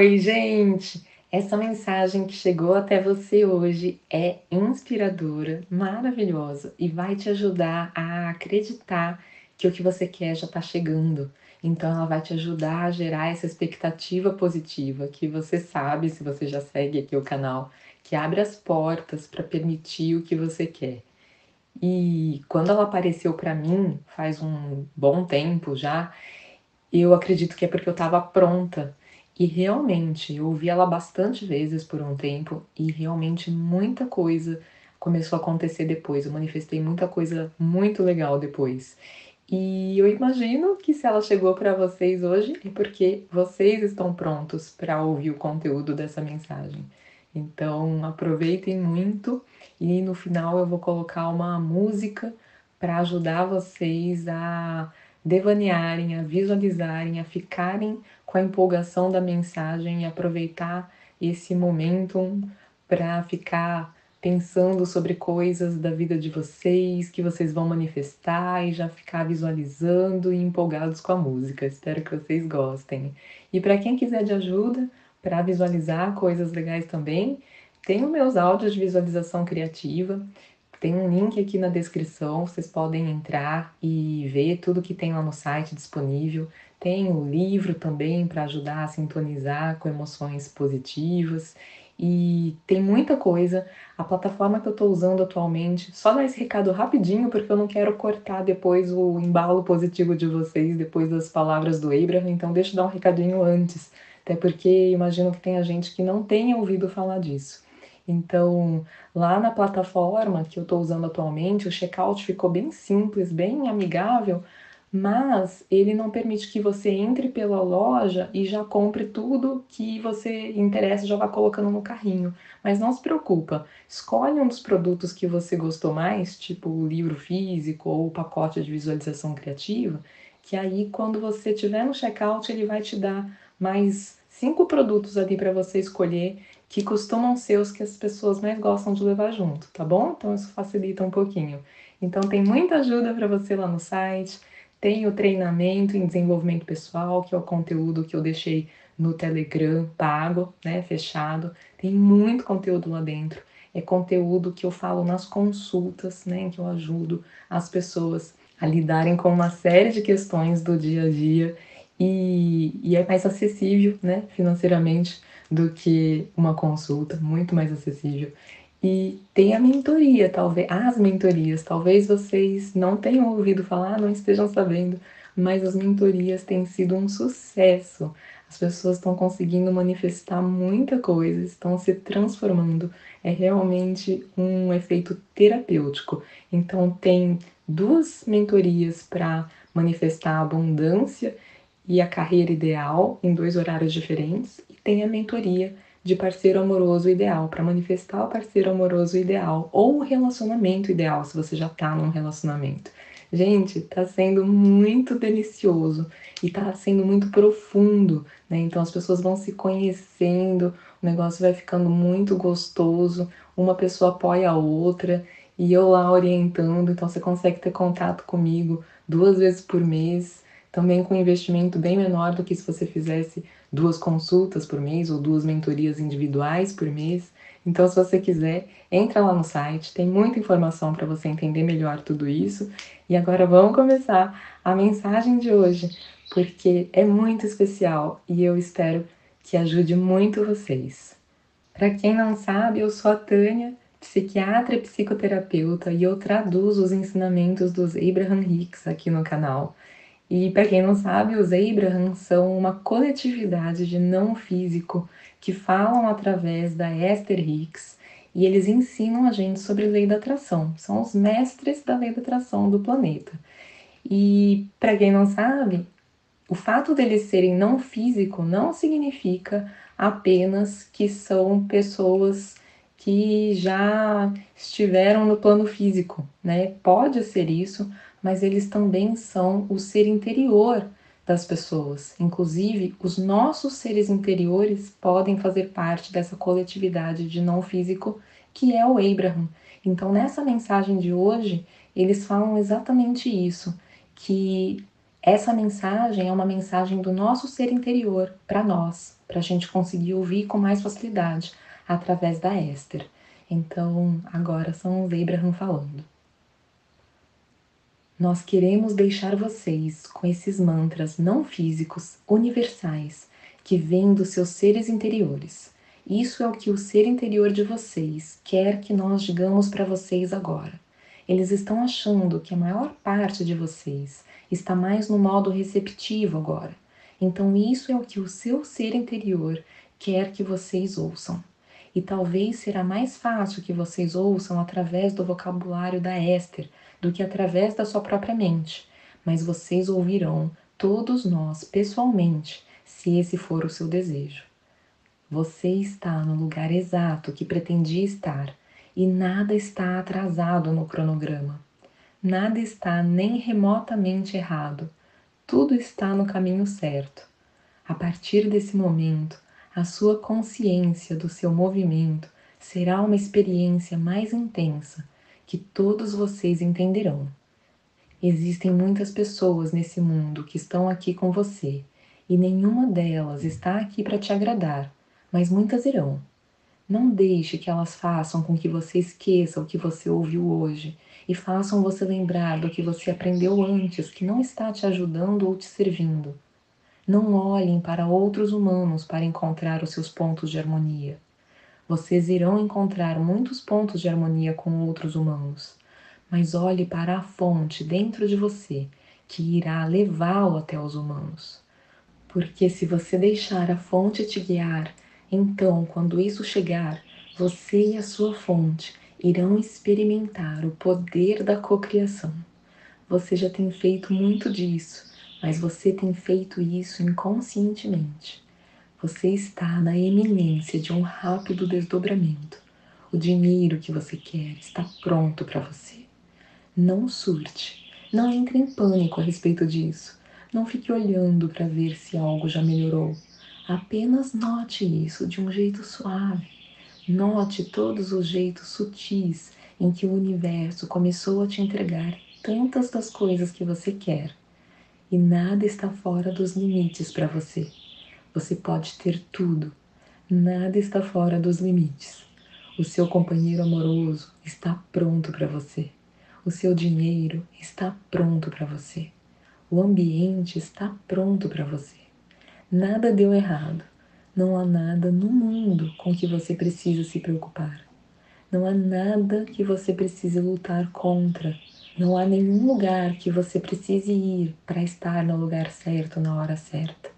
Oi, gente! Essa mensagem que chegou até você hoje é inspiradora, maravilhosa e vai te ajudar a acreditar que o que você quer já está chegando. Então, ela vai te ajudar a gerar essa expectativa positiva que você sabe, se você já segue aqui o canal, que abre as portas para permitir o que você quer. E quando ela apareceu para mim, faz um bom tempo já, eu acredito que é porque eu estava pronta. E realmente, eu ouvi ela bastante vezes por um tempo e realmente muita coisa começou a acontecer depois. Eu manifestei muita coisa muito legal depois. E eu imagino que se ela chegou para vocês hoje é porque vocês estão prontos para ouvir o conteúdo dessa mensagem. Então, aproveitem muito e no final eu vou colocar uma música para ajudar vocês a devanearem, a visualizarem, a ficarem com a empolgação da mensagem e aproveitar esse momento para ficar pensando sobre coisas da vida de vocês que vocês vão manifestar e já ficar visualizando e empolgados com a música. Espero que vocês gostem. E para quem quiser de ajuda para visualizar coisas legais também, os meus áudios de visualização criativa. Tem um link aqui na descrição, vocês podem entrar e ver tudo que tem lá no site disponível. Tem o livro também para ajudar a sintonizar com emoções positivas. E tem muita coisa. A plataforma que eu estou usando atualmente, só dar esse recado rapidinho, porque eu não quero cortar depois o embalo positivo de vocês, depois das palavras do Abraham, então deixa eu dar um recadinho antes. Até porque imagino que tenha gente que não tenha ouvido falar disso. Então, lá na plataforma que eu estou usando atualmente, o checkout ficou bem simples, bem amigável, mas ele não permite que você entre pela loja e já compre tudo que você interessa, já vá colocando no carrinho. Mas não se preocupa, escolhe um dos produtos que você gostou mais, tipo o livro físico ou o pacote de visualização criativa, que aí quando você tiver no checkout ele vai te dar mais cinco produtos ali para você escolher que costumam ser os que as pessoas mais gostam de levar junto, tá bom? Então isso facilita um pouquinho. Então tem muita ajuda para você lá no site, tem o treinamento em desenvolvimento pessoal, que é o conteúdo que eu deixei no Telegram pago, né, fechado. Tem muito conteúdo lá dentro. É conteúdo que eu falo nas consultas, né, em que eu ajudo as pessoas a lidarem com uma série de questões do dia a dia e, e é mais acessível, né, financeiramente do que uma consulta, muito mais acessível. E tem a mentoria, talvez, as mentorias, talvez vocês não tenham ouvido falar, não estejam sabendo, mas as mentorias têm sido um sucesso. As pessoas estão conseguindo manifestar muita coisa, estão se transformando. É realmente um efeito terapêutico. Então tem duas mentorias para manifestar a abundância e a carreira ideal em dois horários diferentes tem a mentoria de parceiro amoroso ideal para manifestar o parceiro amoroso ideal ou o relacionamento ideal se você já está num relacionamento. Gente, tá sendo muito delicioso e tá sendo muito profundo, né? Então as pessoas vão se conhecendo, o negócio vai ficando muito gostoso, uma pessoa apoia a outra e eu lá orientando, então você consegue ter contato comigo duas vezes por mês também com um investimento bem menor do que se você fizesse duas consultas por mês ou duas mentorias individuais por mês. Então, se você quiser, entra lá no site, tem muita informação para você entender melhor tudo isso. E agora vamos começar a mensagem de hoje, porque é muito especial e eu espero que ajude muito vocês. Para quem não sabe, eu sou a Tânia, psiquiatra e psicoterapeuta, e eu traduzo os ensinamentos dos Abraham Hicks aqui no canal. E para quem não sabe, os Abraham são uma coletividade de não físico que falam através da Esther Hicks e eles ensinam a gente sobre lei da atração. São os mestres da lei da atração do planeta. E para quem não sabe, o fato deles serem não físico não significa apenas que são pessoas que já estiveram no plano físico, né? Pode ser isso, mas eles também são o ser interior das pessoas. Inclusive, os nossos seres interiores podem fazer parte dessa coletividade de não físico que é o Abraham. Então, nessa mensagem de hoje, eles falam exatamente isso, que essa mensagem é uma mensagem do nosso ser interior para nós, para a gente conseguir ouvir com mais facilidade através da Esther. Então, agora são os Abraham falando. Nós queremos deixar vocês com esses mantras não físicos, universais, que vêm dos seus seres interiores. Isso é o que o ser interior de vocês quer que nós digamos para vocês agora. Eles estão achando que a maior parte de vocês está mais no modo receptivo agora. Então, isso é o que o seu ser interior quer que vocês ouçam. E talvez será mais fácil que vocês ouçam através do vocabulário da Esther do que através da sua própria mente, mas vocês ouvirão todos nós pessoalmente, se esse for o seu desejo. Você está no lugar exato que pretendia estar e nada está atrasado no cronograma. Nada está nem remotamente errado. Tudo está no caminho certo. A partir desse momento, a sua consciência do seu movimento será uma experiência mais intensa que todos vocês entenderão. Existem muitas pessoas nesse mundo que estão aqui com você e nenhuma delas está aqui para te agradar, mas muitas irão. Não deixe que elas façam com que você esqueça o que você ouviu hoje e façam você lembrar do que você aprendeu antes que não está te ajudando ou te servindo. Não olhem para outros humanos para encontrar os seus pontos de harmonia. Vocês irão encontrar muitos pontos de harmonia com outros humanos, mas olhe para a fonte dentro de você que irá levá-lo até os humanos. Porque se você deixar a fonte te guiar, então, quando isso chegar, você e a sua fonte irão experimentar o poder da cocriação. Você já tem feito muito disso, mas você tem feito isso inconscientemente. Você está na eminência de um rápido desdobramento. O dinheiro que você quer está pronto para você. Não surte, não entre em pânico a respeito disso. Não fique olhando para ver se algo já melhorou. Apenas note isso de um jeito suave. Note todos os jeitos sutis em que o universo começou a te entregar tantas das coisas que você quer. E nada está fora dos limites para você. Você pode ter tudo. Nada está fora dos limites. O seu companheiro amoroso está pronto para você. O seu dinheiro está pronto para você. O ambiente está pronto para você. Nada deu errado. Não há nada no mundo com que você precisa se preocupar. Não há nada que você precise lutar contra. Não há nenhum lugar que você precise ir para estar no lugar certo na hora certa.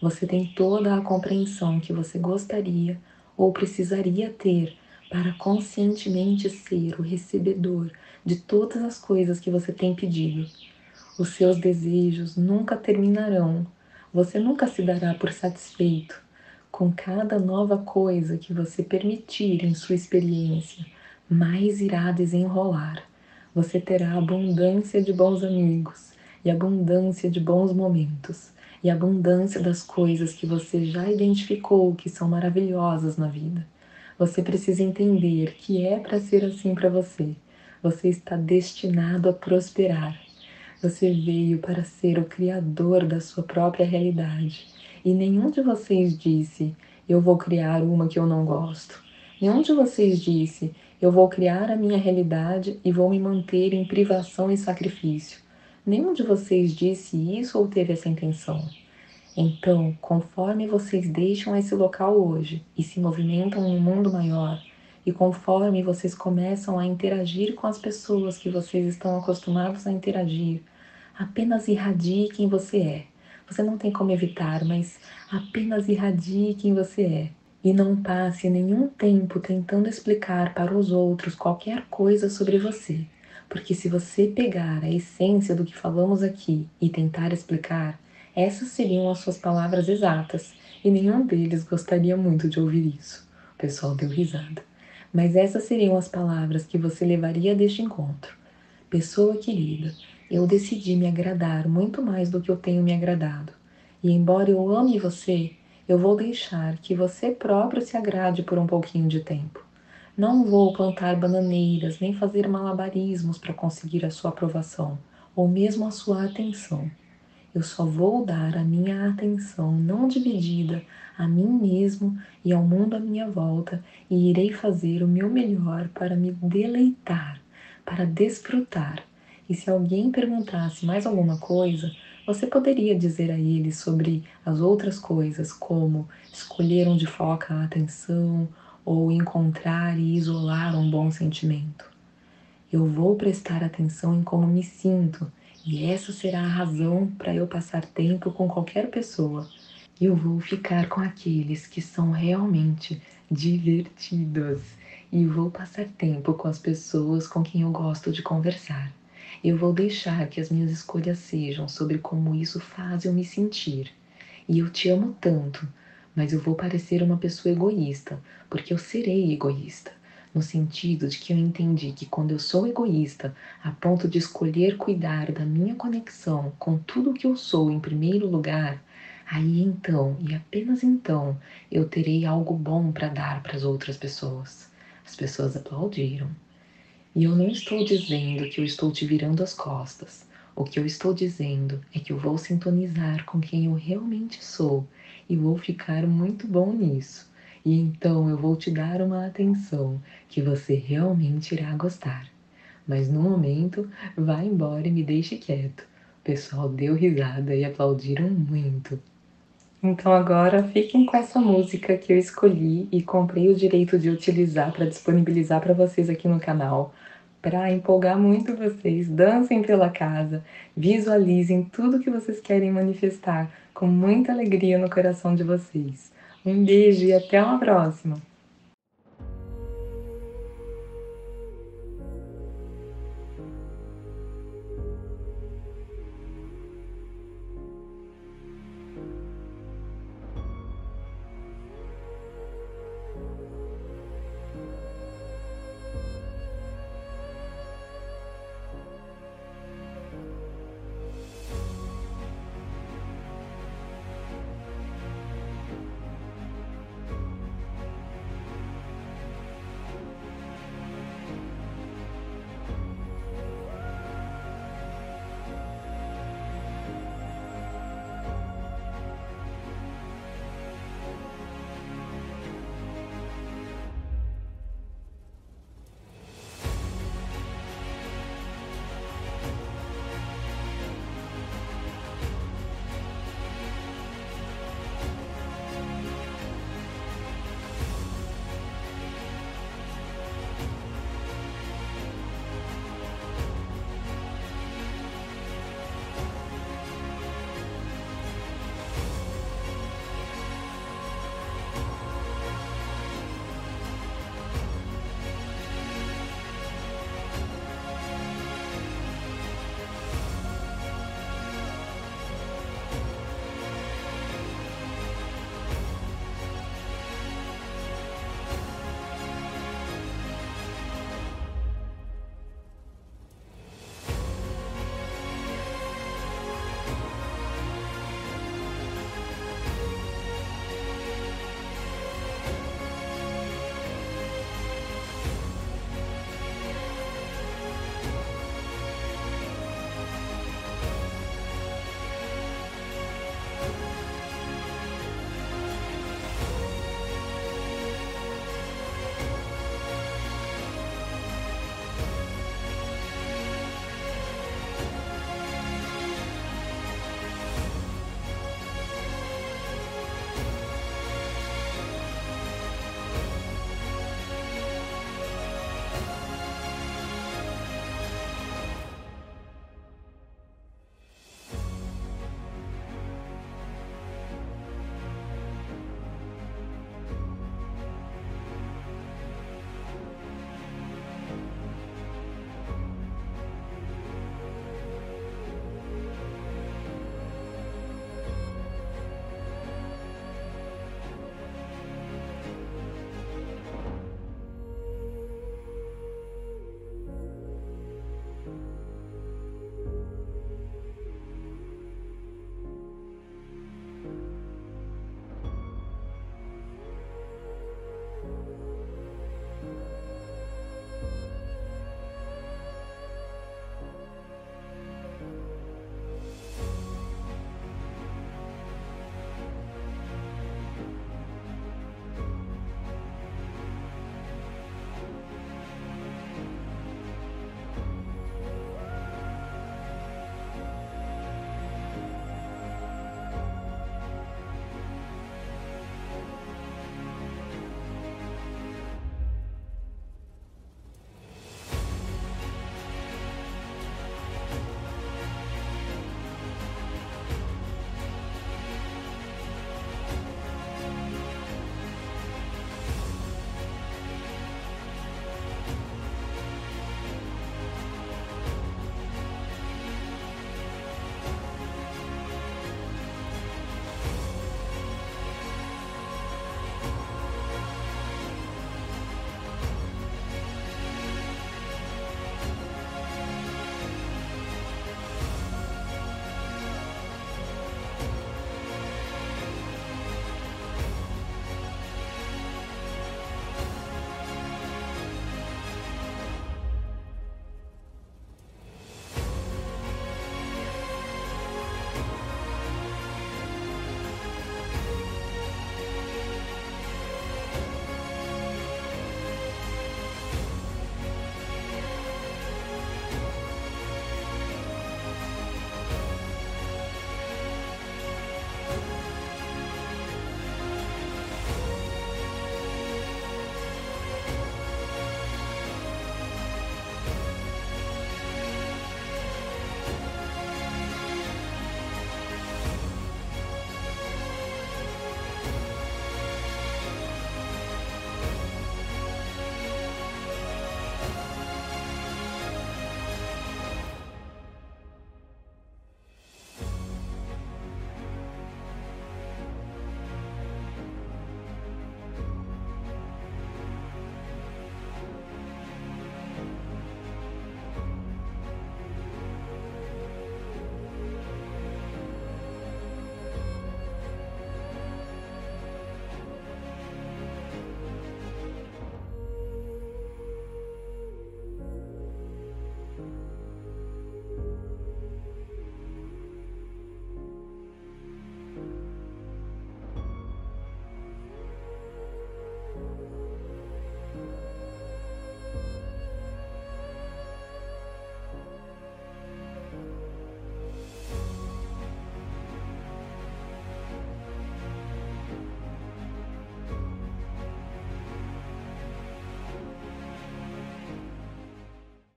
Você tem toda a compreensão que você gostaria ou precisaria ter para conscientemente ser o recebedor de todas as coisas que você tem pedido. Os seus desejos nunca terminarão você nunca se dará por satisfeito com cada nova coisa que você permitir em sua experiência, mais irá desenrolar. Você terá abundância de bons amigos e abundância de bons momentos e abundância das coisas que você já identificou que são maravilhosas na vida. Você precisa entender que é para ser assim para você. Você está destinado a prosperar. Você veio para ser o criador da sua própria realidade. E nenhum de vocês disse: Eu vou criar uma que eu não gosto. Nenhum de vocês disse: Eu vou criar a minha realidade e vou me manter em privação e sacrifício. Nenhum de vocês disse isso ou teve essa intenção. Então, conforme vocês deixam esse local hoje e se movimentam em um mundo maior, e conforme vocês começam a interagir com as pessoas que vocês estão acostumados a interagir, apenas irradie quem você é. Você não tem como evitar, mas apenas irradie quem você é. E não passe nenhum tempo tentando explicar para os outros qualquer coisa sobre você. Porque se você pegar a essência do que falamos aqui e tentar explicar, essas seriam as suas palavras exatas, e nenhum deles gostaria muito de ouvir isso. O pessoal deu risada mas essas seriam as palavras que você levaria deste encontro. Pessoa querida, eu decidi me agradar muito mais do que eu tenho me agradado. E embora eu ame você, eu vou deixar que você próprio se agrade por um pouquinho de tempo. Não vou plantar bananeiras nem fazer malabarismos para conseguir a sua aprovação ou mesmo a sua atenção. eu só vou dar a minha atenção não dividida a mim mesmo e ao mundo à minha volta e irei fazer o meu melhor para me deleitar, para desfrutar. E se alguém perguntasse mais alguma coisa, você poderia dizer a ele sobre as outras coisas, como escolher onde foca a atenção ou encontrar e isolar um bom sentimento. Eu vou prestar atenção em como me sinto, e essa será a razão para eu passar tempo com qualquer pessoa. Eu vou ficar com aqueles que são realmente divertidos e vou passar tempo com as pessoas com quem eu gosto de conversar. Eu vou deixar que as minhas escolhas sejam sobre como isso faz eu me sentir. E eu te amo tanto, mas eu vou parecer uma pessoa egoísta, porque eu serei egoísta, no sentido de que eu entendi que quando eu sou egoísta, a ponto de escolher cuidar da minha conexão com tudo que eu sou em primeiro lugar, aí então e apenas então eu terei algo bom para dar para as outras pessoas. As pessoas aplaudiram. E eu não estou dizendo que eu estou te virando as costas. O que eu estou dizendo é que eu vou sintonizar com quem eu realmente sou e vou ficar muito bom nisso. E então eu vou te dar uma atenção que você realmente irá gostar. Mas no momento, vá embora e me deixe quieto. O pessoal deu risada e aplaudiram muito. Então agora fiquem com essa música que eu escolhi e comprei o direito de utilizar para disponibilizar para vocês aqui no canal, para empolgar muito vocês. Dancem pela casa, visualizem tudo que vocês querem manifestar com muita alegria no coração de vocês. Um beijo e até uma próxima!